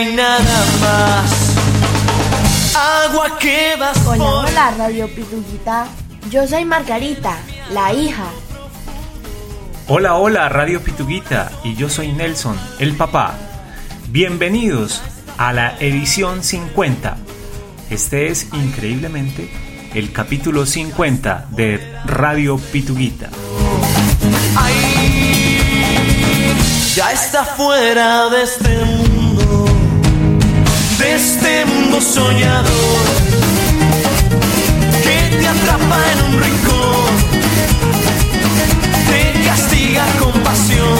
Una y nada más. Agua que vas Hola, por hola, Radio Pituquita. Yo soy Margarita, la hija. Hola, hola, Radio Pituguita, y yo soy Nelson, el papá. Bienvenidos a la edición 50. Este es increíblemente el capítulo 50 de Radio Pituguita. Ay, ya está fuera de este mundo, de este mundo soñador que te atrapa en un rincón, te castiga con pasión.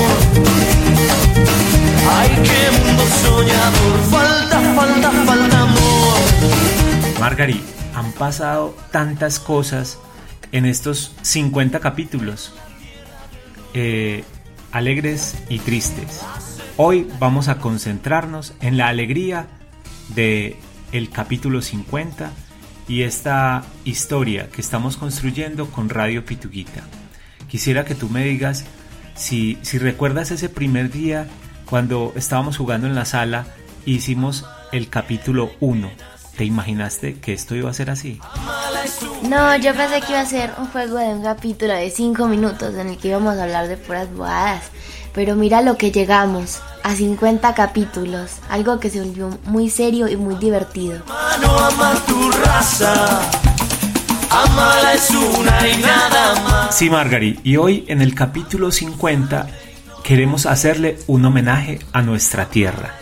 Ay, qué mundo soñador, falta, falta, falta amor. Margarit, han pasado tantas cosas en estos 50 capítulos, eh, alegres y tristes. Hoy vamos a concentrarnos en la alegría de el capítulo 50 y esta historia que estamos construyendo con Radio Pituguita. Quisiera que tú me digas si, si recuerdas ese primer día cuando estábamos jugando en la sala hicimos el capítulo 1. ¿Te imaginaste que esto iba a ser así? No, yo pensé que iba a ser un juego de un capítulo de 5 minutos en el que íbamos a hablar de puras bobadas. Pero mira lo que llegamos, a 50 capítulos, algo que se volvió muy serio y muy divertido. Mano ama tu raza, amala es una y nada más. Sí, Margarit, y hoy en el capítulo 50 queremos hacerle un homenaje a nuestra tierra,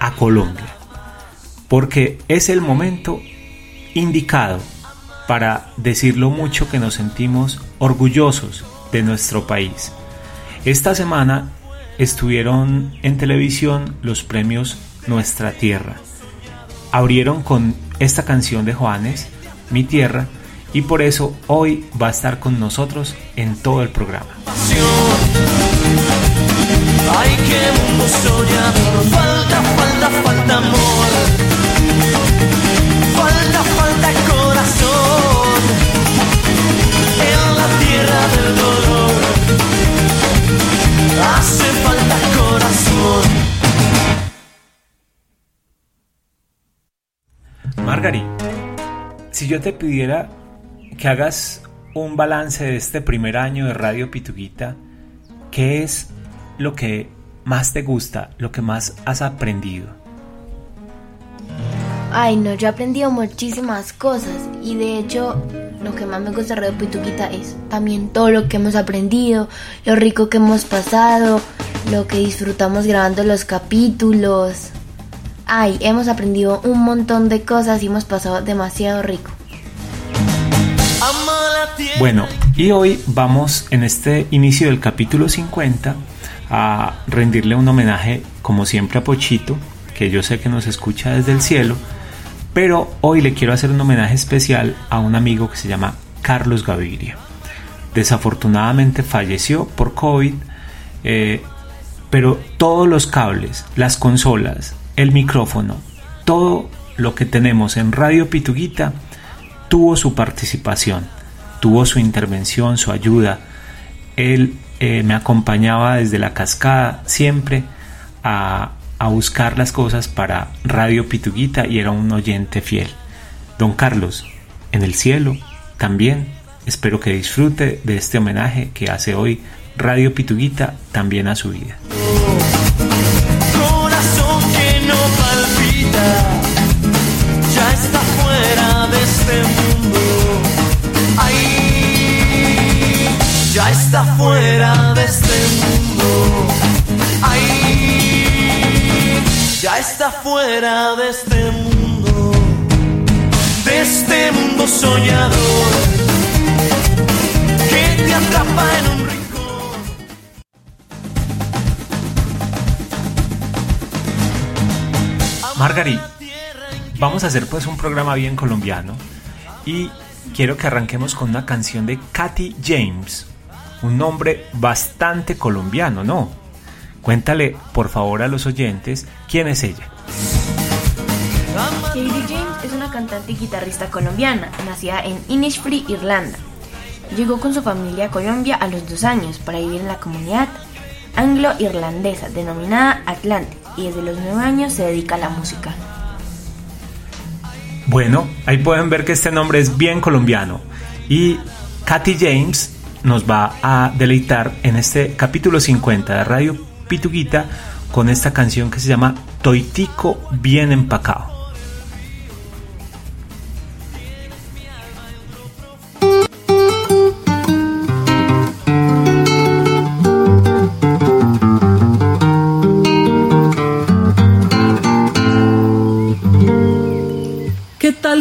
a Colombia, porque es el momento indicado para decir lo mucho que nos sentimos orgullosos de nuestro país. Esta semana estuvieron en televisión los premios Nuestra Tierra. Abrieron con esta canción de Juanes, Mi Tierra, y por eso hoy va a estar con nosotros en todo el programa. Ay, qué falta, falta, falta amor. Margarit, si yo te pidiera que hagas un balance de este primer año de Radio Pituguita, ¿qué es lo que más te gusta, lo que más has aprendido? Ay, no, yo he aprendido muchísimas cosas y de hecho lo que más me gusta de Radio Pituquita es también todo lo que hemos aprendido, lo rico que hemos pasado, lo que disfrutamos grabando los capítulos. Ay, hemos aprendido un montón de cosas y hemos pasado demasiado rico. Bueno, y hoy vamos en este inicio del capítulo 50 a rendirle un homenaje, como siempre, a Pochito, que yo sé que nos escucha desde el cielo, pero hoy le quiero hacer un homenaje especial a un amigo que se llama Carlos Gaviria. Desafortunadamente falleció por COVID, eh, pero todos los cables, las consolas, el micrófono, todo lo que tenemos en Radio Pituguita tuvo su participación, tuvo su intervención, su ayuda. Él eh, me acompañaba desde la cascada siempre a, a buscar las cosas para Radio Pituguita y era un oyente fiel. Don Carlos, en el cielo, también espero que disfrute de este homenaje que hace hoy Radio Pituguita también a su vida. Ya está fuera de este mundo. Ay, ya está fuera de este mundo. Ay, ya está fuera de este mundo. De este mundo soñador que te atrapa en un rincón. Margarit, vamos a hacer pues un programa bien colombiano y quiero que arranquemos con una canción de Katy James, un nombre bastante colombiano, ¿no? Cuéntale por favor a los oyentes quién es ella. Katie James es una cantante y guitarrista colombiana, nacida en Innisfree, Irlanda. Llegó con su familia a Colombia a los dos años para vivir en la comunidad anglo-irlandesa denominada Atlantic y desde los nueve años se dedica a la música. Bueno, ahí pueden ver que este nombre es bien colombiano y Katy James nos va a deleitar en este capítulo 50 de Radio Pituguita con esta canción que se llama Toitico bien empacado.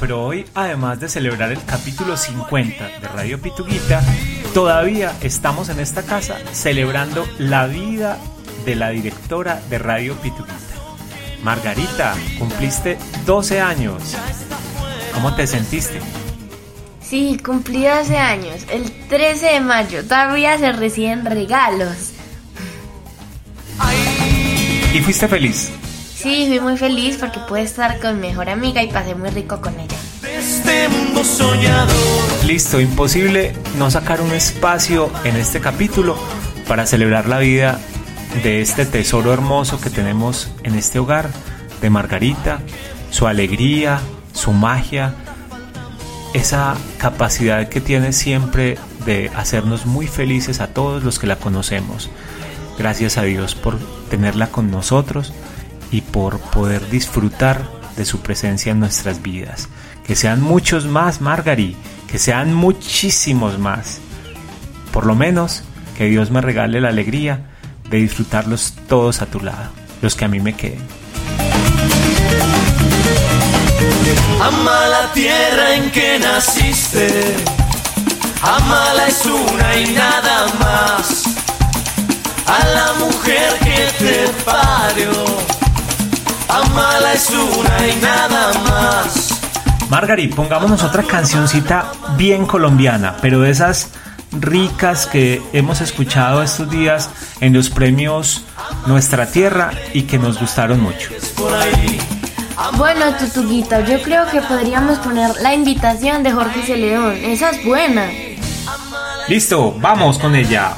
Pero hoy, además de celebrar el capítulo 50 de Radio Pituguita, todavía estamos en esta casa celebrando la vida de la directora de Radio Pituguita. Margarita, cumpliste 12 años. ¿Cómo te sentiste? Sí, cumplí 12 años, el 13 de mayo. Todavía se reciben regalos. ¿Y fuiste feliz? Sí, fui muy feliz porque pude estar con mi mejor amiga y pasé muy rico con ella. Este mundo soñador. Listo, imposible no sacar un espacio en este capítulo para celebrar la vida de este tesoro hermoso que tenemos en este hogar, de Margarita, su alegría, su magia, esa capacidad que tiene siempre de hacernos muy felices a todos los que la conocemos. Gracias a Dios por tenerla con nosotros y por poder disfrutar de su presencia en nuestras vidas. Que sean muchos más, Margari, que sean muchísimos más. Por lo menos que Dios me regale la alegría de disfrutarlos todos a tu lado, los que a mí me queden. Ama la tierra en que naciste. Amala es una y nada más. A la mujer que te parió. Amala es una y nada más. Margari, pongámonos otra cancioncita bien colombiana, pero de esas ricas que hemos escuchado estos días en los premios Nuestra Tierra y que nos gustaron mucho. Bueno, Tutuguita, yo creo que podríamos poner la invitación de Jorge Celedón. Esa es buena. Listo, vamos con ella.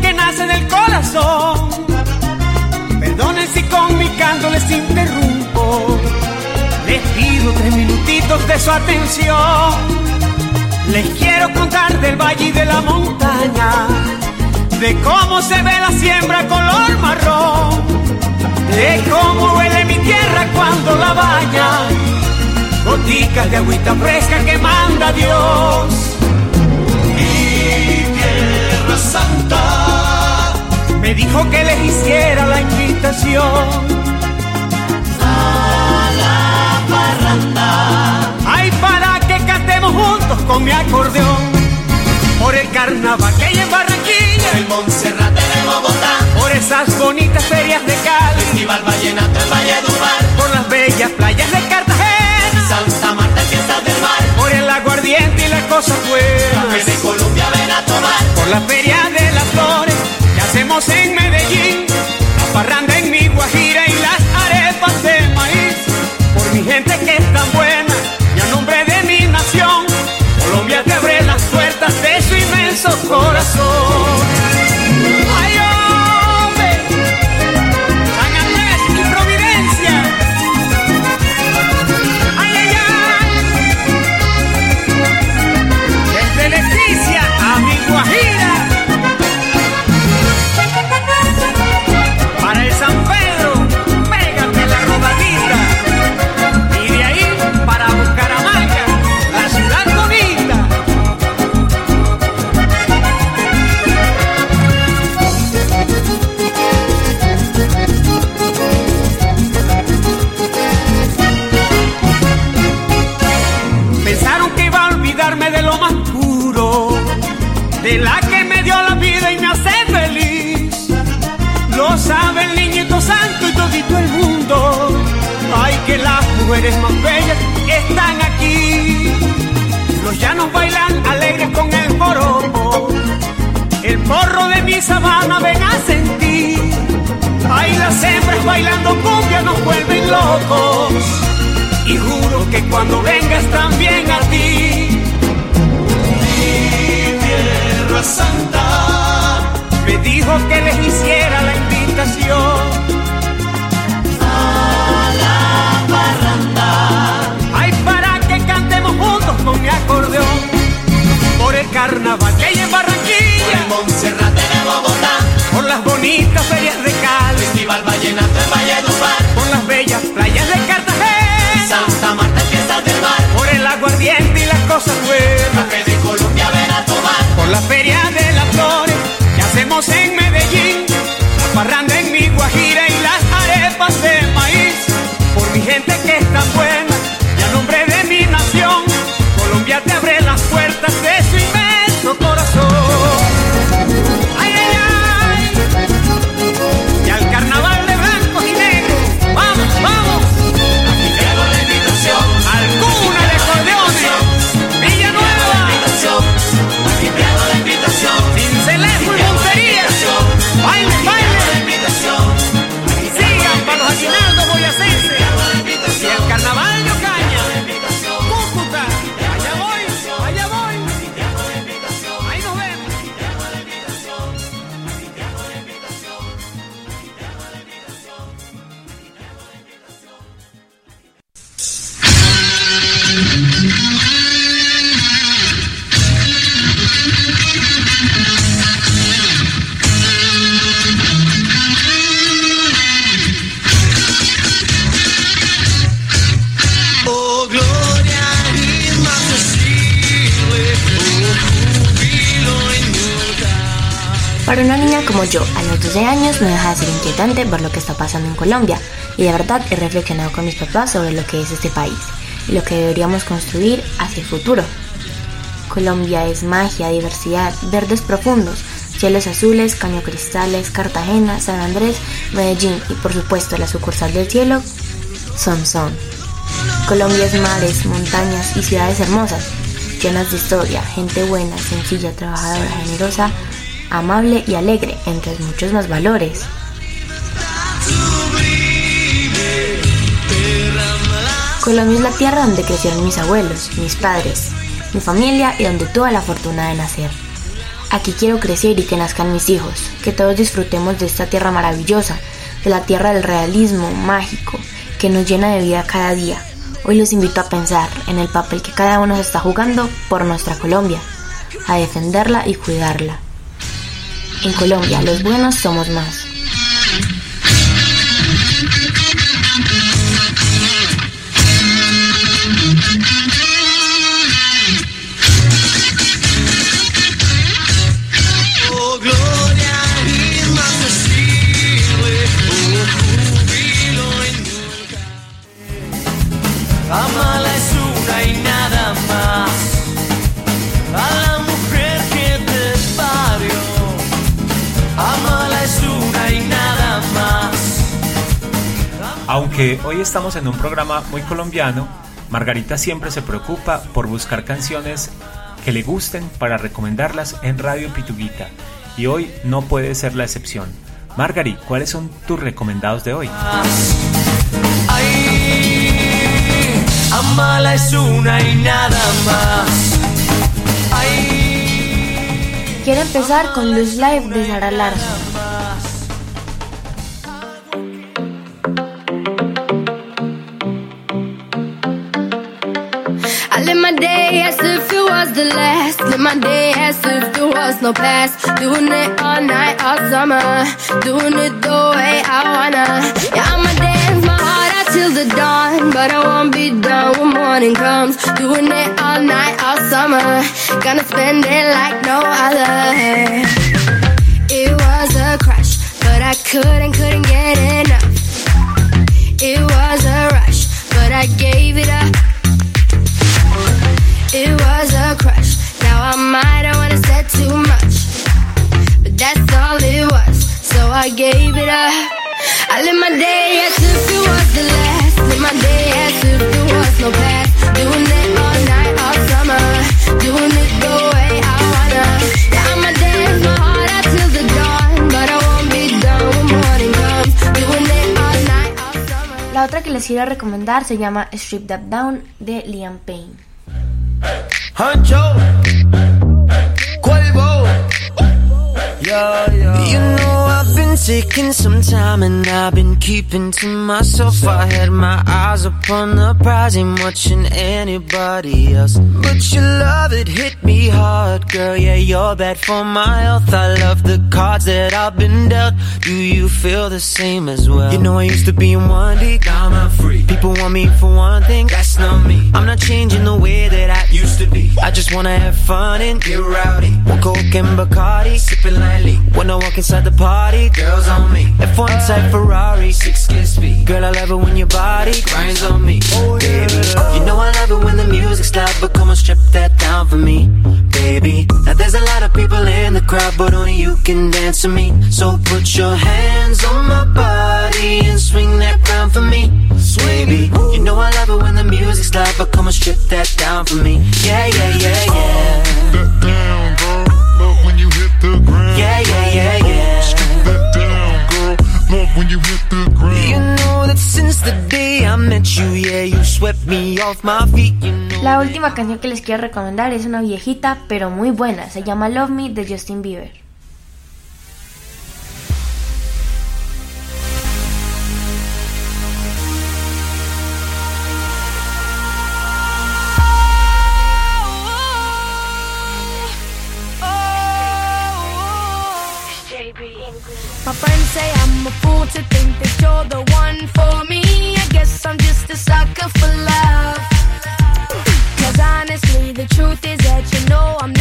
Que nace del corazón. Perdonen si con mi canto les interrumpo. Les pido tres minutitos de su atención. Les quiero contar del valle y de la montaña, de cómo se ve la siembra color marrón, de cómo huele mi tierra cuando la baña goticas de agüita fresca que manda Dios. Santa. Me dijo que les hiciera la invitación. Ay, para que cantemos juntos con mi acordeón. Por el carnaval que hay en Barranquilla. El Monserrate de Bogotá. Por esas bonitas ferias de Cali. Festival Vallenato en Valledupar. Por las bellas playas de Cartagena. Santa Marta, fiestas del mar. Por el aguardiente y las cosas Café buenas. de Colombia a. la feria de las flores que hacemos en Medellín, la parranda en mi Guajira y las arepas de maíz, por mi gente que es tan buena y a nombre de mi nación, Colombia te abre las puertas de su inmenso corazón. Que las mujeres más bellas están aquí. Los llanos bailan alegres con el joropo. El porro de mi sabana ven a sentir. Ay, las hembras bailando cumbia nos vuelven locos. Y juro que cuando vengas también a ti. Mi tierra santa. Me dijo que les hiciera la invitación. Carnaval que hay en Barranquilla. El Monserrate de Bogotá. Por las bonitas ferias de Cali. Festival Vallenato en Valledupar. Por las bellas playas de Cartagena. Santa Marta, fiestas del mar. Por el aguardiente y las cosas buenas. Café de Colombia ven a tomar. Por la feria de las flores que hacemos en como yo, a los 12 años, no deja de ser inquietante ver lo que está pasando en Colombia y de verdad he reflexionado con mis papás sobre lo que es este país y lo que deberíamos construir hacia el futuro. Colombia es magia, diversidad, verdes profundos, cielos azules, caño cristales, Cartagena, San Andrés, Medellín y por supuesto la sucursal del cielo, Son. Colombia es mares, montañas y ciudades hermosas, llenas de historia, gente buena, sencilla, trabajadora, generosa, amable y alegre, entre muchos más valores. Colombia es la tierra donde crecieron mis abuelos, mis padres, mi familia y donde tuve la fortuna de nacer. Aquí quiero crecer y que nazcan mis hijos, que todos disfrutemos de esta tierra maravillosa, de la tierra del realismo mágico, que nos llena de vida cada día. Hoy los invito a pensar en el papel que cada uno se está jugando por nuestra Colombia, a defenderla y cuidarla. En Colombia, los buenos somos más. Oh, Aunque hoy estamos en un programa muy colombiano, Margarita siempre se preocupa por buscar canciones que le gusten para recomendarlas en Radio Pituguita. Y hoy no puede ser la excepción. Margari, ¿cuáles son tus recomendados de hoy? Ay, amala es una y nada más. Ay, Quiero empezar con Luz Live de Sara Larson. Was the last. Live my day as if there was no past. Doing it all night, all summer. Doing it the way I wanna. Yeah, I'ma dance my heart out till the dawn. But I won't be done when morning comes. Doing it all night, all summer. Gonna spend it like no other. It was a crush, but I couldn't, couldn't get enough. It was a rush, but I gave it up. It was a. La otra que les quiero recomendar se llama Strip That Down de Liam Payne. Hancho, Cuervo. Yeah, yeah. Taking some time and I've been keeping to myself. I had my eyes upon the prize, ain't watching anybody else. But your love it hit me hard, girl. Yeah, you're bad for my health. I love the cards that I've been dealt. Do you feel the same as well? You know I used to be in one deep, now I'm free. People want me for one thing, that's not me. I'm not changing the way that I used to be. I just wanna have fun and get rowdy. One coke and Bacardi, sipping lightly. When I walk inside the party, girls on me. F1 type Ferrari, six kiss speed. Girl, I love it when your body grinds on me, Oh, baby. You know I love it when the music's loud, but come on, strip that down for me, baby. Now there's a lot of people in the crowd, but only you can dance to me. So put your hands on my body and swing that crown for me, baby. You know I love it when the music's loud, but come on, strip that down for me. Yeah, yeah, yeah, yeah. that down, girl. Love when you hit the ground. Yeah, yeah, yeah, when you hit the ground. You know that since the day I met you, yeah, you swept me off my feet. You know La última canción que les quiero recomendar es una viejita pero muy buena. Se llama Love Me de Justin Bieber. Cause honestly, the truth is that you know I'm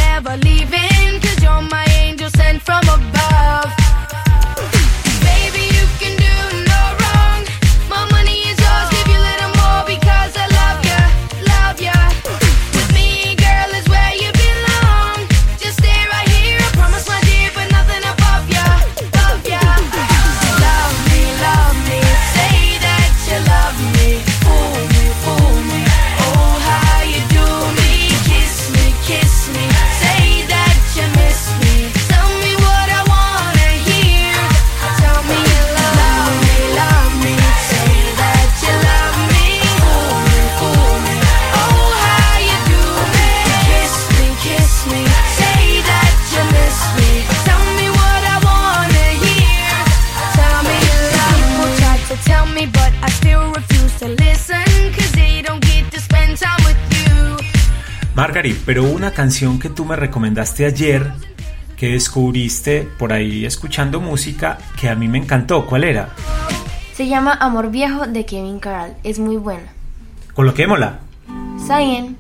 pero una canción que tú me recomendaste ayer que descubriste por ahí escuchando música que a mí me encantó. ¿Cuál era? Se llama Amor Viejo de Kevin Carroll. Es muy buena. Coloquémosla. Zayn.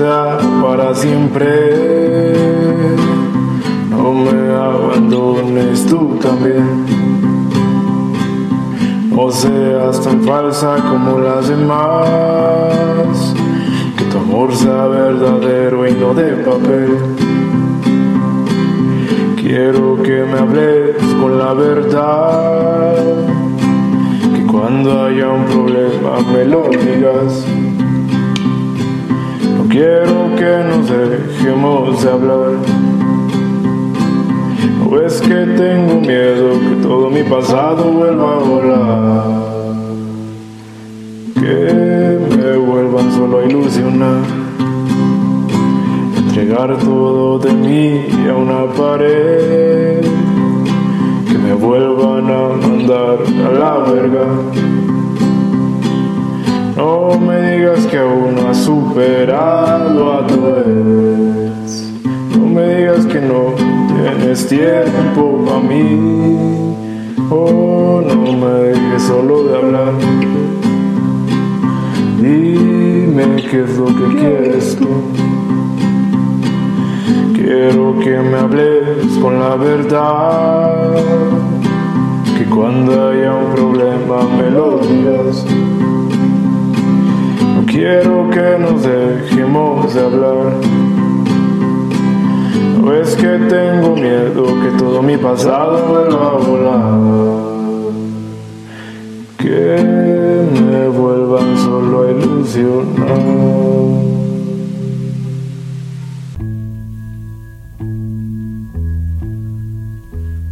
Para siempre. No me abandones tú también. No seas tan falsa como las demás. Que tu amor sea verdadero y no de papel. Quiero que me hables con la verdad. Que cuando haya un problema me lo digas. Quiero que nos dejemos de hablar. No ves que tengo miedo que todo mi pasado vuelva a volar. Que me vuelvan solo a ilusionar entregar todo de mí a una pared que me vuelvan a mandar a la verga. No me digas que aún no has superado a tu ex. No me digas que no tienes tiempo para mí. Oh, no me dejes solo de hablar. Dime qué es lo que quieres tú. Quiero que me hables con la verdad. Que cuando haya un problema me lo digas. Quiero que nos dejemos de hablar. No es que tengo miedo que todo mi pasado vuelva a volar. Que me vuelvan solo a ilusionar.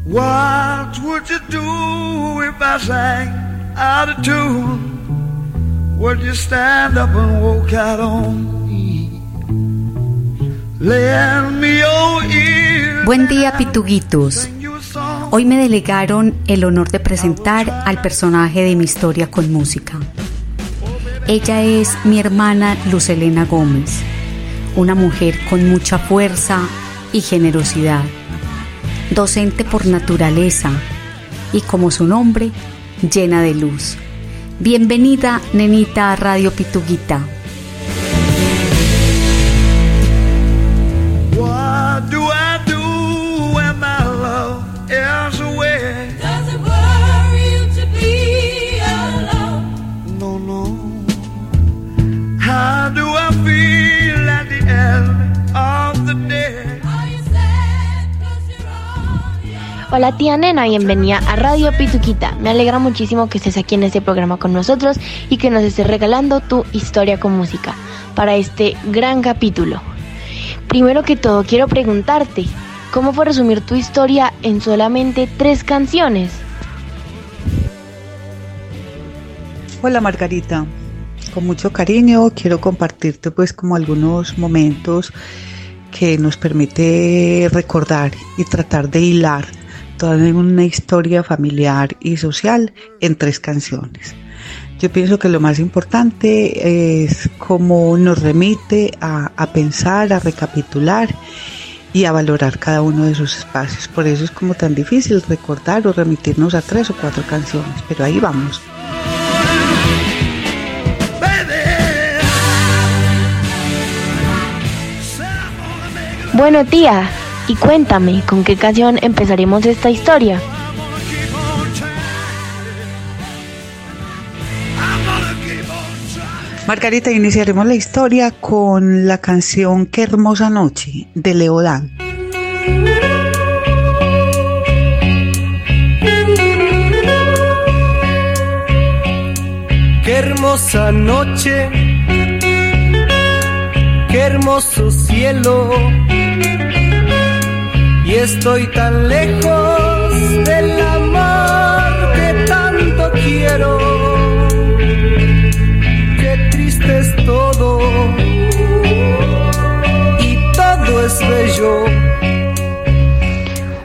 What would you do if I sang out of tune? Would you stand up and walk out on me? Lend me your ear. Buen día, pituguitos. Hoy me delegaron el honor de presentar al personaje de mi historia con música. Ella es mi hermana Luz Elena Gómez, una mujer con mucha fuerza y generosidad, docente por naturaleza y como su nombre, llena de luz. Bienvenida, nenita, a Radio Pituguita. Hola tía nena, bienvenida a Radio Pituquita. Me alegra muchísimo que estés aquí en este programa con nosotros y que nos estés regalando tu historia con música para este gran capítulo. Primero que todo quiero preguntarte, ¿cómo fue resumir tu historia en solamente tres canciones? Hola Margarita, con mucho cariño quiero compartirte pues como algunos momentos que nos permite recordar y tratar de hilar toda una historia familiar y social en tres canciones. Yo pienso que lo más importante es cómo nos remite a, a pensar, a recapitular y a valorar cada uno de sus espacios. Por eso es como tan difícil recordar o remitirnos a tres o cuatro canciones, pero ahí vamos. Bueno tía, y cuéntame, ¿con qué canción empezaremos esta historia? Margarita, iniciaremos la historia con la canción Qué hermosa noche de Leodán. Qué hermosa noche, qué hermoso cielo y estoy tan lejos del amor que tanto quiero. Qué triste es todo y todo es bello.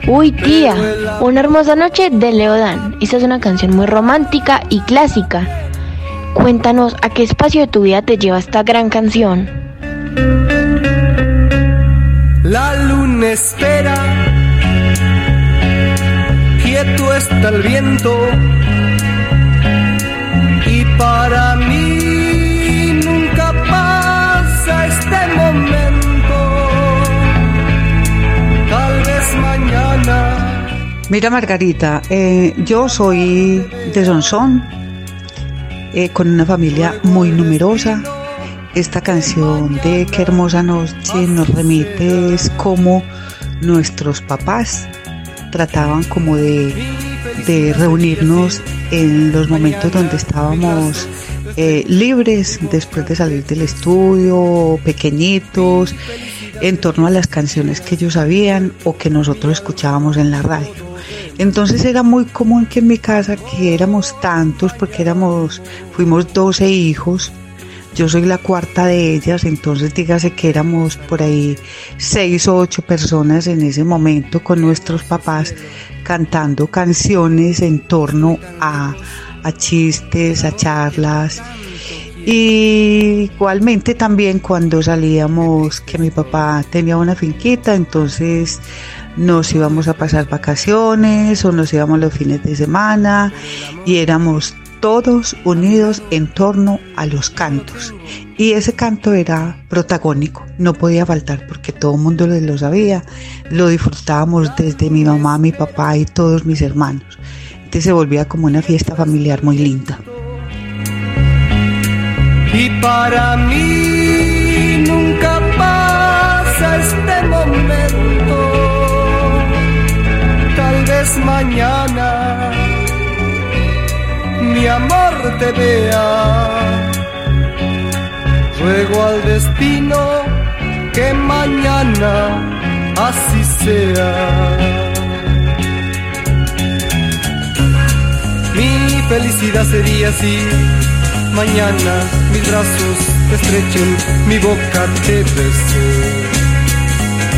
Uy tía, una hermosa noche de Leodán. Esta es una canción muy romántica y clásica. Cuéntanos a qué espacio de tu vida te lleva esta gran canción. La luna espera, quieto está el viento, y para mí nunca pasa este momento. Tal vez mañana. Mira Margarita, eh, yo soy de Sonsón, eh, con una familia muy numerosa. Esta canción de Qué hermosa noche nos remite es cómo nuestros papás trataban como de, de reunirnos en los momentos donde estábamos eh, libres después de salir del estudio, pequeñitos, en torno a las canciones que ellos sabían o que nosotros escuchábamos en la radio. Entonces era muy común que en mi casa, que éramos tantos, porque éramos, fuimos 12 hijos, yo soy la cuarta de ellas, entonces dígase que éramos por ahí seis o ocho personas en ese momento con nuestros papás cantando canciones en torno a, a chistes, a charlas. Y igualmente también cuando salíamos, que mi papá tenía una finquita, entonces nos íbamos a pasar vacaciones o nos íbamos los fines de semana y éramos todos unidos en torno a los cantos. Y ese canto era protagónico, no podía faltar porque todo el mundo lo sabía, lo disfrutábamos desde mi mamá, mi papá y todos mis hermanos. Entonces se volvía como una fiesta familiar muy linda. Y para mí nunca pasa este momento, tal vez mañana mi amor te vea. Ruego al destino que mañana así sea. Mi felicidad sería así. Mañana mis brazos te estrechen, mi boca te bese.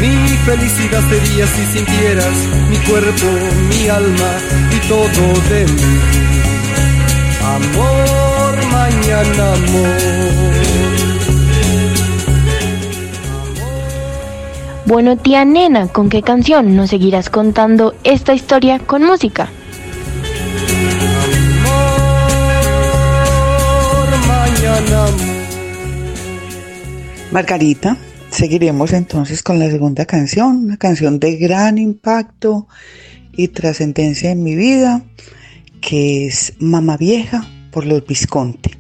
Mi felicidad sería si sintieras mi cuerpo, mi alma y todo de mí. Amor, mañana amor. Bueno, tía nena, ¿con qué canción nos seguirás contando esta historia con música? Margarita, seguiremos entonces con la segunda canción, una canción de gran impacto y trascendencia en mi vida, que es Mamá Vieja por los Visconti.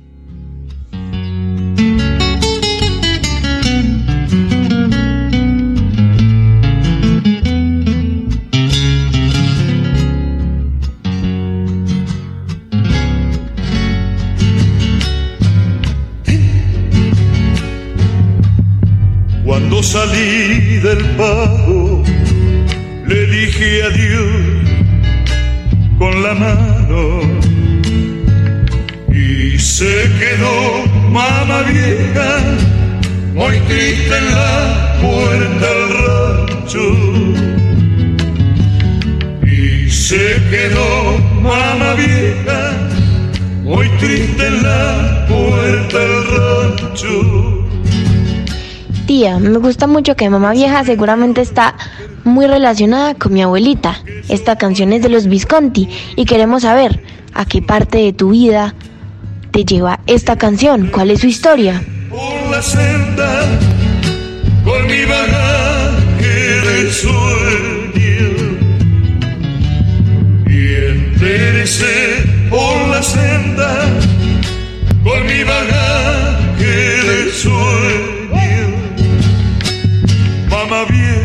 Cuando salí del pago, le dije adiós con la mano y se quedó mamá vieja, muy triste en la puerta del rancho. Y se quedó mamá vieja, muy triste en la puerta del rancho. Tía, me gusta mucho que mamá vieja seguramente está muy relacionada con mi abuelita. Esta canción es de los Visconti y queremos saber a qué parte de tu vida te lleva esta canción, cuál es su historia. por la senda con mi bagaje de sueño y enderecé por la senda con mi bagaje de sueño mamá vieja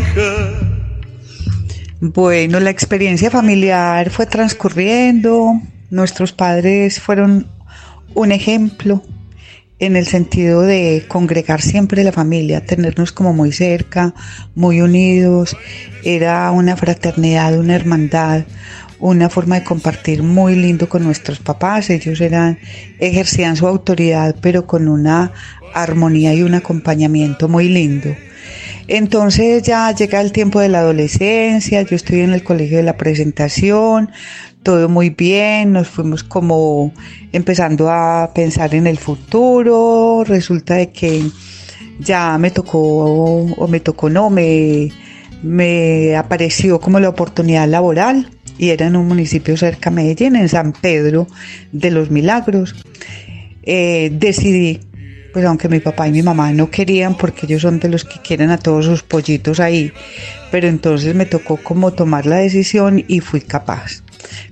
Bueno, la experiencia familiar fue transcurriendo, nuestros padres fueron un ejemplo en el sentido de congregar siempre la familia, tenernos como muy cerca, muy unidos, era una fraternidad, una hermandad, una forma de compartir muy lindo con nuestros papás, ellos eran, ejercían su autoridad pero con una armonía y un acompañamiento muy lindo. Entonces ya llega el tiempo de la adolescencia, yo estoy en el colegio de la presentación, todo muy bien, nos fuimos como empezando a pensar en el futuro, resulta de que ya me tocó, o me tocó no, me, me apareció como la oportunidad laboral y era en un municipio cerca de Medellín, en San Pedro de los Milagros. Eh, decidí, pues aunque mi papá y mi mamá no querían, porque ellos son de los que quieren a todos sus pollitos ahí, pero entonces me tocó como tomar la decisión y fui capaz.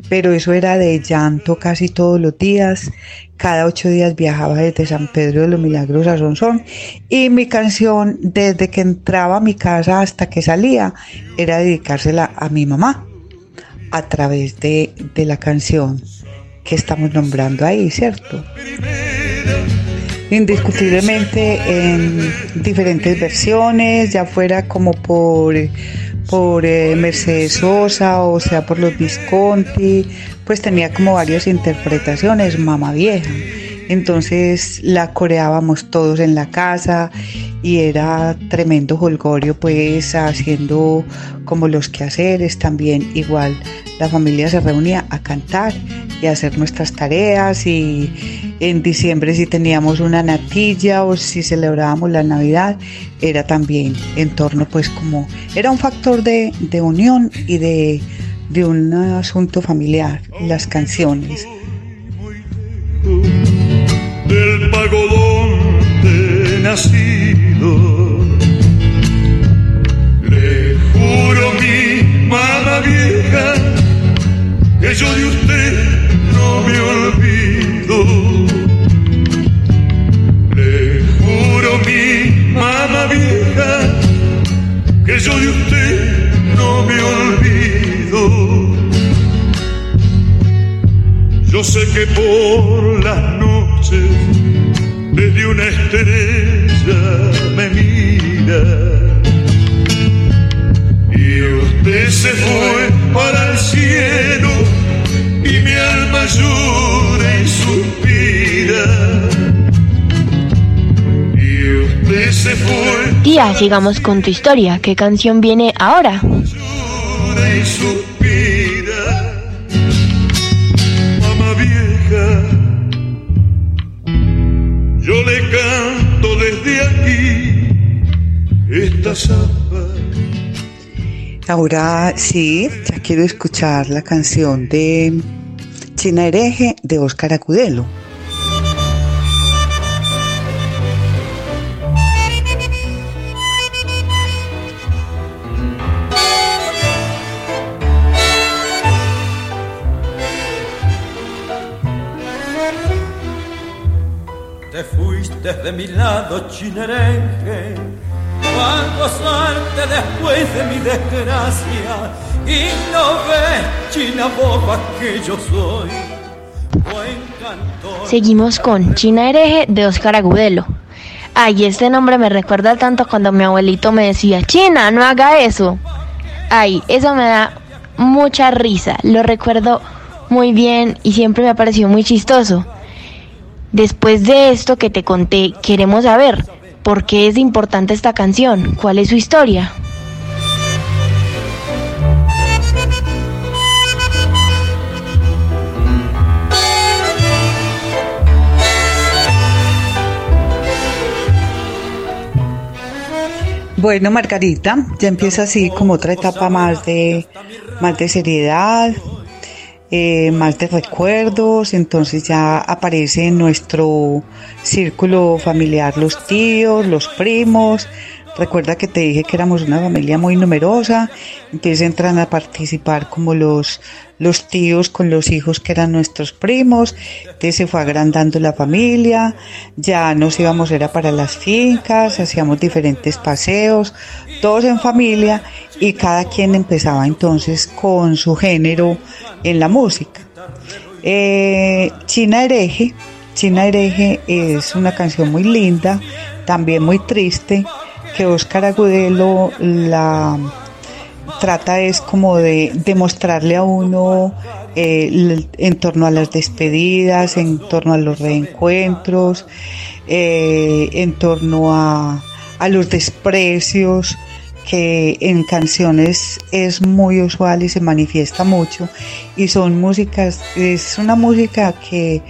Pero eso era de llanto casi todos los días. Cada ocho días viajaba desde San Pedro de los Milagros a Sonsón y mi canción desde que entraba a mi casa hasta que salía era dedicársela a mi mamá a través de, de la canción que estamos nombrando ahí, ¿cierto? Indiscutiblemente en diferentes versiones, ya fuera como por, por eh, Mercedes Sosa o sea por los Visconti, pues tenía como varias interpretaciones, Mamá Vieja. Entonces la coreábamos todos en la casa y era tremendo holgorio pues haciendo como los quehaceres. También igual la familia se reunía a cantar y a hacer nuestras tareas. Y en diciembre si teníamos una natilla o si celebrábamos la navidad era también en torno pues como era un factor de, de unión y de, de un asunto familiar las canciones nacido. Le juro mi mamá vieja que yo de usted no me olvido. Le juro mi mamá vieja que yo de usted no me olvido. Yo sé que por las noches desde una estrella me mira y usted se fue para el cielo y mi alma llora y suspira y usted se fue Tía, sigamos con tu historia. ¿Qué canción viene ahora? llora y suspira esta samba Ahora sí, ya quiero escuchar la canción de China Hereje de Óscar Acudelo. Te fuiste de mi lado, chinerenje, Seguimos con China Hereje de Oscar Agudelo. Ay, este nombre me recuerda tanto cuando mi abuelito me decía, China, no haga eso. Ay, eso me da mucha risa. Lo recuerdo muy bien y siempre me ha parecido muy chistoso. Después de esto que te conté, queremos saber por qué es importante esta canción, cuál es su historia. Bueno, Margarita, ya empieza así como otra etapa más de, más de seriedad, eh, más de recuerdos, entonces ya aparece en nuestro círculo familiar los tíos, los primos. Recuerda que te dije que éramos una familia muy numerosa, entonces entran a participar como los, los tíos con los hijos que eran nuestros primos, entonces se fue agrandando la familia, ya nos íbamos era para las fincas, hacíamos diferentes paseos, todos en familia y cada quien empezaba entonces con su género en la música. Eh, China Hereje, China Hereje es una canción muy linda, también muy triste, que Óscar Agudelo la trata es como de demostrarle a uno eh, en torno a las despedidas, en torno a los reencuentros, eh, en torno a, a los desprecios que en canciones es muy usual y se manifiesta mucho y son músicas, es una música que,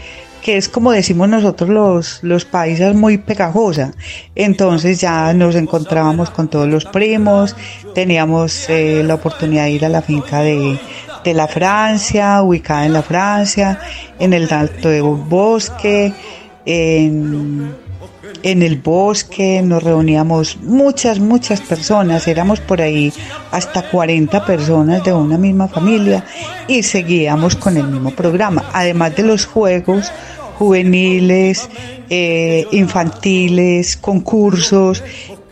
que es como decimos nosotros los, los paisas muy pegajosa. Entonces ya nos encontrábamos con todos los primos, teníamos eh, la oportunidad de ir a la finca de, de la Francia, ubicada en la Francia, en el Alto de Bosque, en, en el bosque, nos reuníamos muchas, muchas personas, éramos por ahí hasta 40 personas de una misma familia y seguíamos con el mismo programa, además de los juegos juveniles, eh, infantiles, concursos,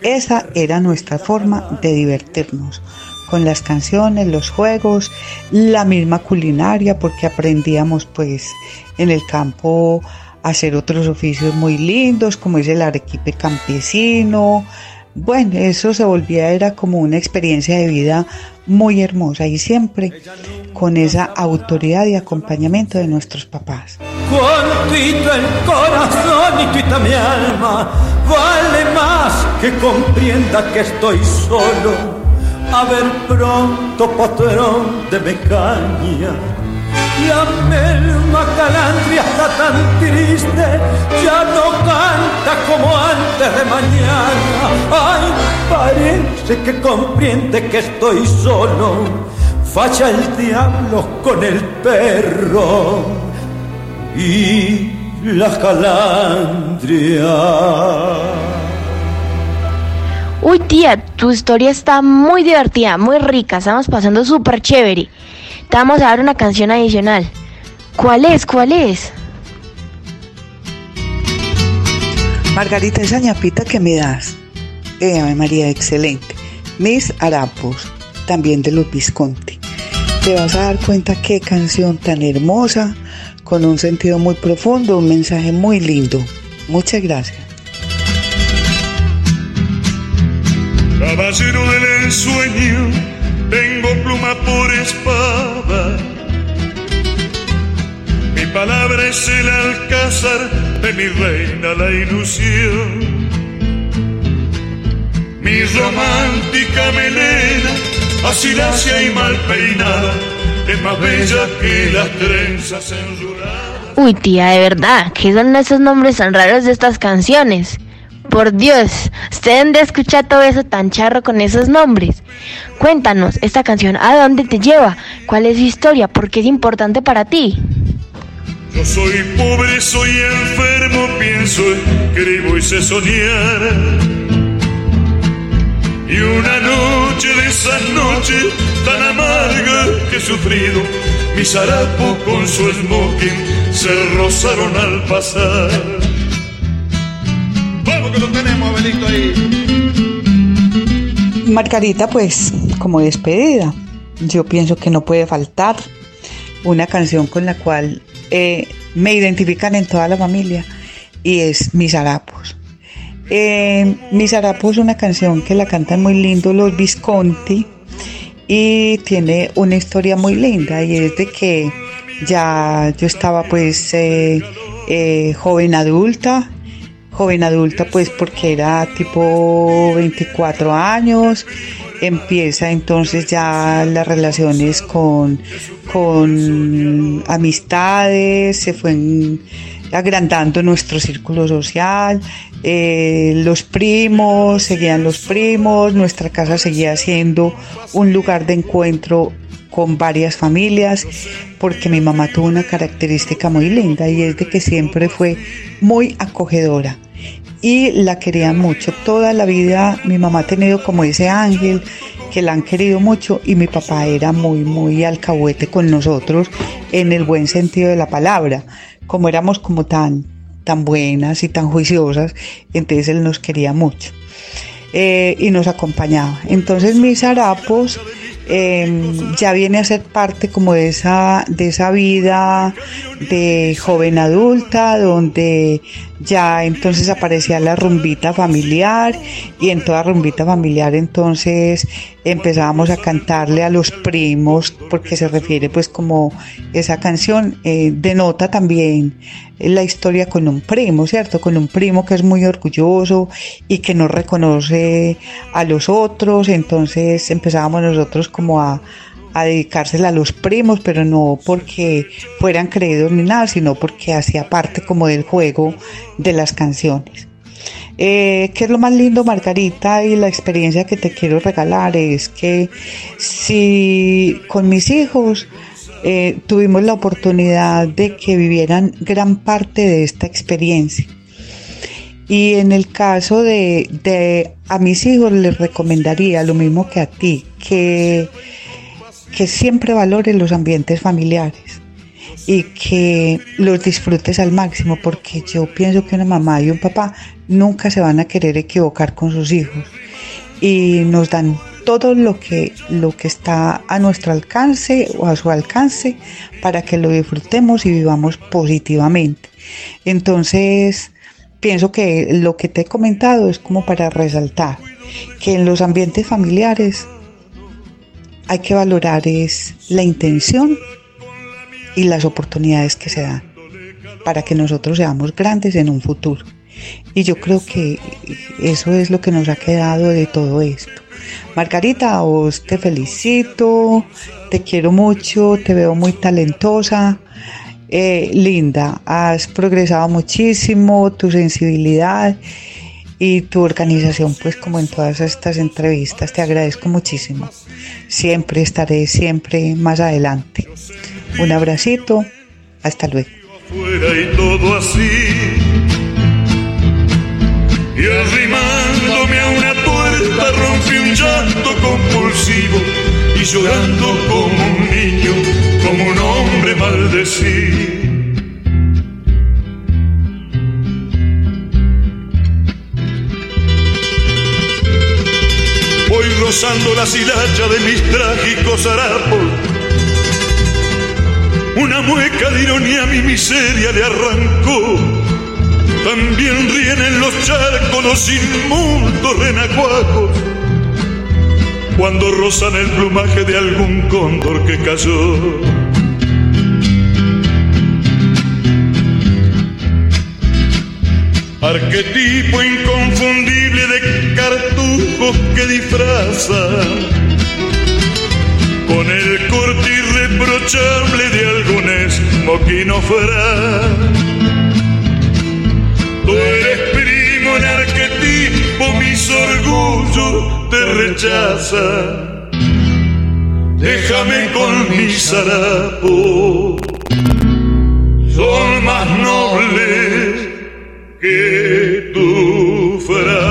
esa era nuestra forma de divertirnos con las canciones, los juegos, la misma culinaria, porque aprendíamos pues en el campo hacer otros oficios muy lindos, como es el arequipe campesino. Bueno, eso se volvía, era como una experiencia de vida muy hermosa y siempre con esa autoridad y acompañamiento de nuestros papás. Cuantito el corazón y tuita mi alma vale más que comprenda que estoy solo a ver pronto patrón de Mecaña. La melma calandria está tan triste, ya no canta como antes de mañana. Ay, parece que comprende que estoy solo. Facha el diablo con el perro y la calandria. Uy, tía, tu historia está muy divertida, muy rica, estamos pasando súper chévere. Te vamos a dar una canción adicional. ¿Cuál es? ¿Cuál es? Margarita, esa ñapita que me das. Eh, María, excelente. Mis Harapos, también de los Visconti. Te vas a dar cuenta qué canción tan hermosa, con un sentido muy profundo, un mensaje muy lindo. Muchas gracias. Caballero del ensueño, tengo pluma por espada. Mi palabra es el alcázar de mi reina la ilusión. Mi romántica melena, así lacia y mal peinada, es más bella que las trenzas enruladas. Uy, tía, de verdad, ¿qué son esos nombres tan raros de estas canciones? Por Dios, usted de escuchar todo eso tan charro con esos nombres. Cuéntanos, esta canción, ¿a dónde te lleva? ¿Cuál es su historia? ¿Por qué es importante para ti? Yo soy pobre, soy enfermo, pienso, escribo y sé soñar. Y una noche de esas noches tan amargas que he sufrido, mis harapos con su smoking se rozaron al pasar. Que lo tenemos, Abelito, ahí. Margarita, pues como despedida, yo pienso que no puede faltar una canción con la cual eh, me identifican en toda la familia y es Mis Harapos. Eh, Mis Harapos es una canción que la cantan muy lindo los Visconti y tiene una historia muy linda y es de que ya yo estaba pues eh, joven adulta joven adulta pues porque era tipo 24 años empieza entonces ya las relaciones con, con amistades, se fue agrandando nuestro círculo social, eh, los primos, seguían los primos, nuestra casa seguía siendo un lugar de encuentro con varias familias, porque mi mamá tuvo una característica muy linda y es de que siempre fue muy acogedora y la querían mucho. Toda la vida mi mamá ha tenido como ese ángel que la han querido mucho y mi papá era muy, muy alcahuete con nosotros en el buen sentido de la palabra. Como éramos como tan, tan buenas y tan juiciosas, entonces él nos quería mucho eh, y nos acompañaba. Entonces mis harapos eh, ya viene a ser parte como de esa, de esa vida de joven adulta, donde ya entonces aparecía la rumbita familiar y en toda rumbita familiar entonces empezábamos a cantarle a los primos porque se refiere pues como esa canción eh, denota también la historia con un primo, ¿cierto? Con un primo que es muy orgulloso y que no reconoce a los otros, entonces empezábamos nosotros como a, a dedicársela a los primos, pero no porque fueran creídos ni nada, sino porque hacía parte como del juego de las canciones. Eh, ¿Qué es lo más lindo, Margarita? Y la experiencia que te quiero regalar es que si con mis hijos eh, tuvimos la oportunidad de que vivieran gran parte de esta experiencia. Y en el caso de, de a mis hijos les recomendaría lo mismo que a ti, que, que siempre valoren los ambientes familiares y que los disfrutes al máximo, porque yo pienso que una mamá y un papá nunca se van a querer equivocar con sus hijos y nos dan todo lo que, lo que está a nuestro alcance o a su alcance para que lo disfrutemos y vivamos positivamente. Entonces, pienso que lo que te he comentado es como para resaltar que en los ambientes familiares hay que valorar es la intención y las oportunidades que se dan para que nosotros seamos grandes en un futuro. Y yo creo que eso es lo que nos ha quedado de todo esto. Margarita, vos te felicito, te quiero mucho, te veo muy talentosa, eh, linda, has progresado muchísimo, tu sensibilidad y tu organización, pues como en todas estas entrevistas, te agradezco muchísimo. Siempre estaré, siempre más adelante. Un abracito, hasta luego. y arrimándome a una puerta llanto compulsivo y llorando como un niño, como un hombre maldecido. Voy rozando la silacha de mis trágicos harapos. Una mueca de ironía a mi miseria le arrancó. También ríen en los charcos los inmundos renacuajos cuando rozan el plumaje de algún cóndor que cayó. Arquetipo inconfundible de cartujos que disfrazan con el corte irreprochable de algún esmoquino Tú eres en arquetipo, mis orgullos te rechazan. Déjame con mis harapos, son más nobles que tu frase.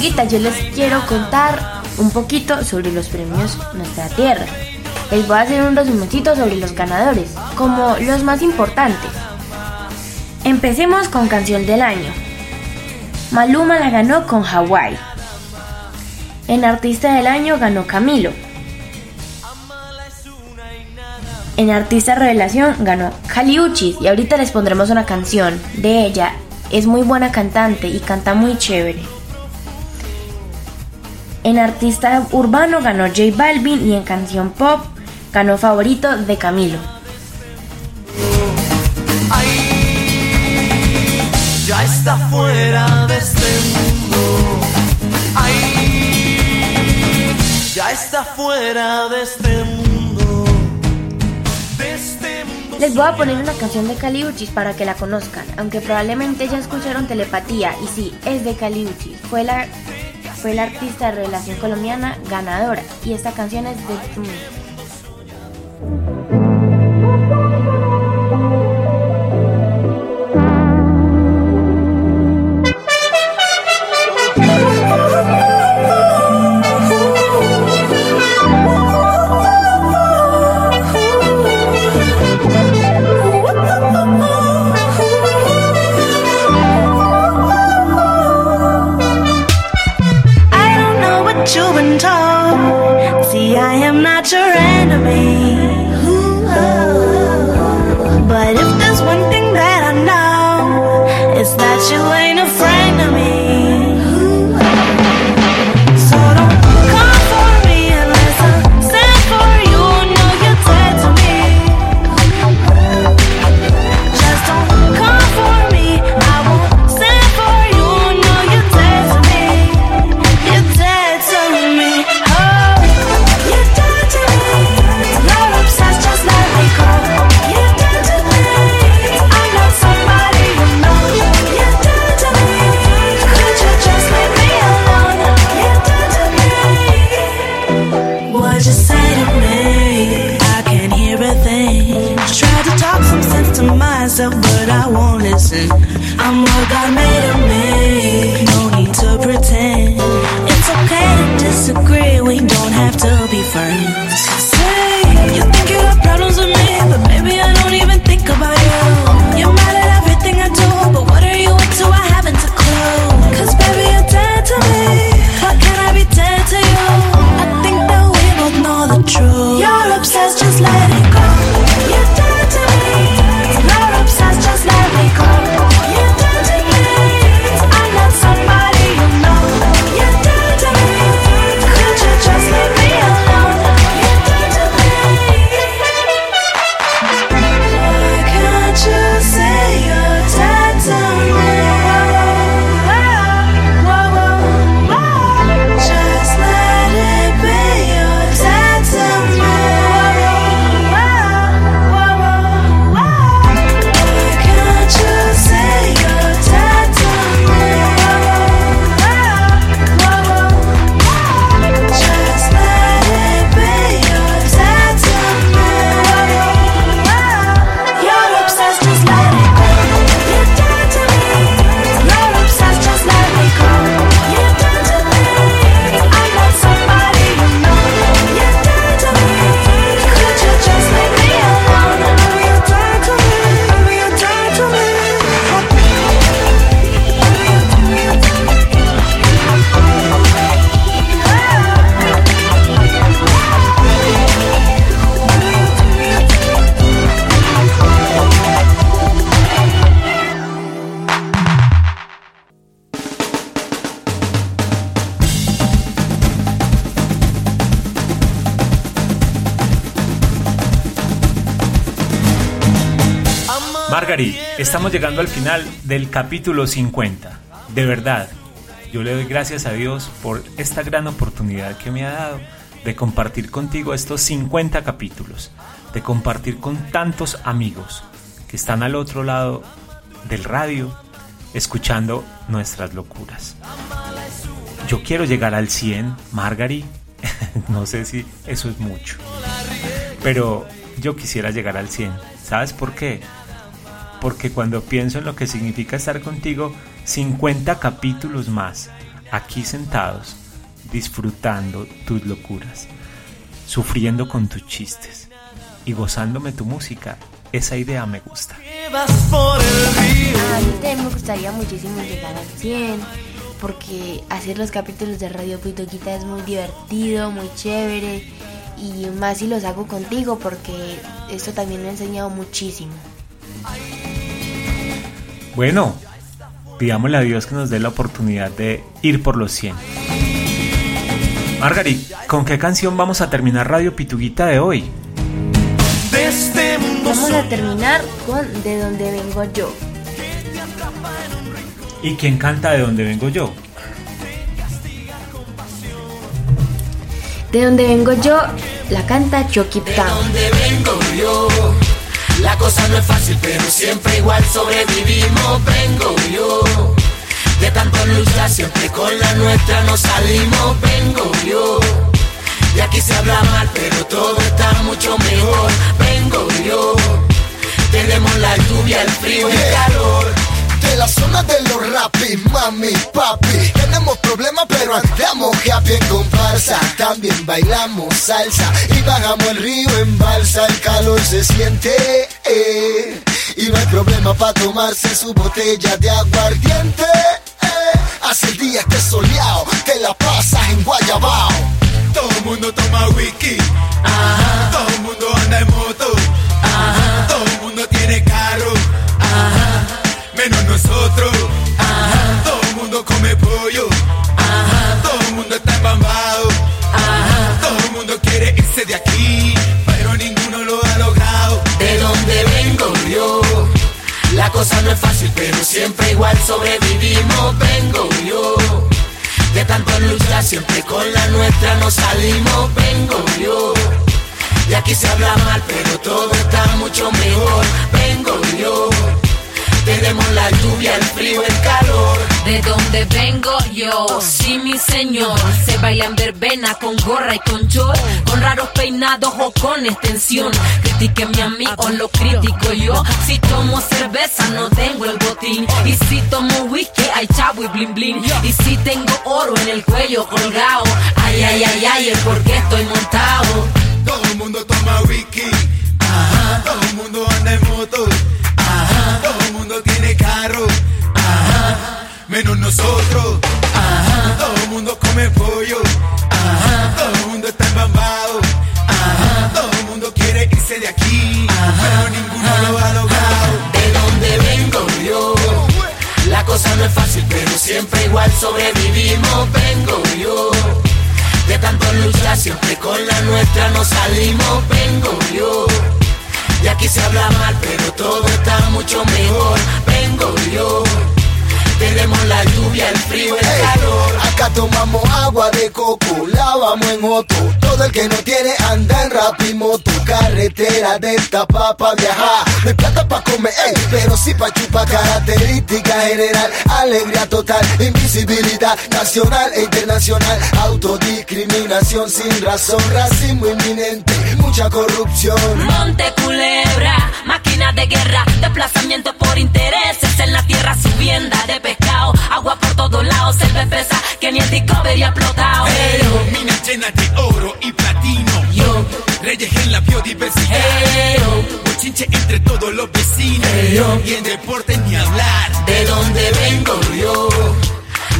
Yo les quiero contar un poquito sobre los premios Nuestra Tierra. Les voy a hacer un resumencito sobre los ganadores, como los más importantes. Empecemos con Canción del Año. Maluma la ganó con Hawaii. En Artista del Año ganó Camilo. En Artista Revelación ganó Caliuchis y ahorita les pondremos una canción de ella. Es muy buena cantante y canta muy chévere. En Artista Urbano ganó J Balvin y en Canción Pop ganó Favorito de Camilo. Ya está fuera de este mundo. Ay, ya está fuera de este mundo. De este mundo. Les voy a poner una canción de Caliuchis para que la conozcan, aunque probablemente ya escucharon Telepatía y sí, es de Caliuchis. Fue la, fue la artista de revelación colombiana ganadora y esta canción es de. Estamos llegando al final del capítulo 50. De verdad, yo le doy gracias a Dios por esta gran oportunidad que me ha dado de compartir contigo estos 50 capítulos, de compartir con tantos amigos que están al otro lado del radio escuchando nuestras locuras. Yo quiero llegar al 100, Margarit. no sé si eso es mucho, pero yo quisiera llegar al 100. ¿Sabes por qué? Porque cuando pienso en lo que significa estar contigo, 50 capítulos más, aquí sentados, disfrutando tus locuras, sufriendo con tus chistes y gozándome tu música, esa idea me gusta. A mí también me gustaría muchísimo llegar al 100 porque hacer los capítulos de Radio Pitoquita es muy divertido, muy chévere y más si los hago contigo porque esto también me ha enseñado muchísimo. Bueno, pidámosle a Dios que nos dé la oportunidad de ir por los 100. Margarit, ¿con qué canción vamos a terminar Radio Pituguita de hoy? Vamos a terminar con De donde vengo yo. ¿Y quién canta de dónde vengo yo? De donde vengo yo, la canta Chucky Town. donde vengo yo. La cosa no es fácil, pero siempre igual sobrevivimos. Vengo yo. De tanto luchar, siempre con la nuestra nos salimos. Vengo yo. De aquí se habla mal, pero todo está mucho mejor. Vengo yo. Tenemos la lluvia, el frío y el calor. De la zona de los rapis, mami, papi Tenemos problemas pero andamos happy en comparsa También bailamos salsa y bajamos el río en balsa El calor se siente eh, y no hay problema para tomarse su botella de aguardiente eh. Hace el día que soleado, te la pasas en Guayabao. Todo el mundo toma whisky. Todo el mundo anda en moto, Menos nosotros, ajá. Todo el mundo come pollo, ajá. Todo el mundo está embambado, ajá. Todo el mundo quiere irse de aquí, pero ninguno lo ha logrado. De donde vengo yo, la cosa no es fácil, pero siempre igual sobrevivimos. Vengo yo. De tanto luchar, siempre con la nuestra nos salimos. Vengo yo. Y aquí se habla mal, pero todo está mucho mejor. Vengo yo. Tenemos la lluvia, el frío, el calor. De donde vengo yo, sí mi señor. Se baila en verbena con gorra y con short Con raros peinados o con extensión. Critiquenme a mí o lo critico yo. Si tomo cerveza no tengo el botín. Y si tomo whisky hay chavo y blin blin Y si tengo oro en el cuello colgado Ay, ay, ay, ay, el por qué estoy montado. Todo el mundo toma whisky Menos nosotros. Ajá. Todo el mundo come pollo. Ajá. Todo el mundo está embambado. Ajá. Todo el mundo quiere irse de aquí. Pero ninguno lo ha logrado. De donde vengo yo La cosa no es fácil pero siempre igual sobrevivimos. Vengo yo. De tanto luchar siempre con la nuestra nos salimos. Vengo yo. Y aquí se habla mal, pero todo está mucho mejor. Vengo yo. Tenemos la lluvia, el frío, el calor. Acá tomamos agua de coco, lavamos en moto. Todo el que no tiene anda en rapimoto. Carretera de tapa pa' viajar. No hay plata pa' comer, ey, pero sí pa' chupar. Característica general, alegría total, invisibilidad nacional e internacional. Autodiscriminación sin razón, racismo inminente, mucha corrupción. Monte Culebra, máquina de guerra, desplazamiento por intereses en la tierra, subienda de pescado, agua por todos lados, espesa que ni el Discovery ha explotado. Pero minas llenas de oro y platino. Yo, Reyes en la biodiversidad. Bochinche entre todos los vecinos. Yo. Y en deporte ni hablar. De donde vengo yo.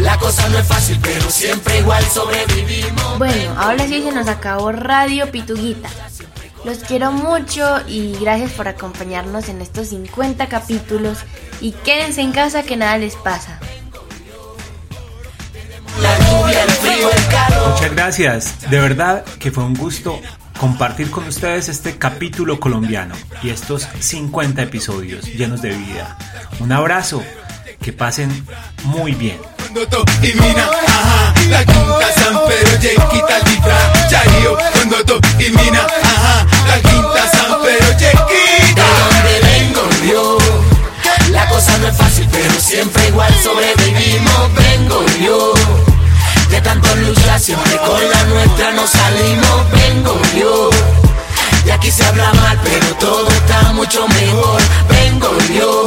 La cosa no es fácil, pero siempre igual sobrevivimos. Bueno, ahora sí se nos acabó Radio Pituguita. Los quiero mucho y gracias por acompañarnos en estos 50 capítulos y quédense en casa que nada les pasa. Muchas gracias. De verdad que fue un gusto compartir con ustedes este capítulo colombiano y estos 50 episodios llenos de vida. Un abrazo. Que pasen muy bien. Cuando to y mina, ajá, la quinta San Pedro, ya quita el disfraz, Chayo, cuando to y mina, ajá, la quinta San Pedro, ya De quita. donde vengo yo. La cosa no es fácil, pero siempre igual sobrevivimos. Vengo yo. De tanto luchar, siempre con la nuestra nos salimos. Vengo yo. Y aquí se habla mal, pero todo está mucho mejor. Vengo yo.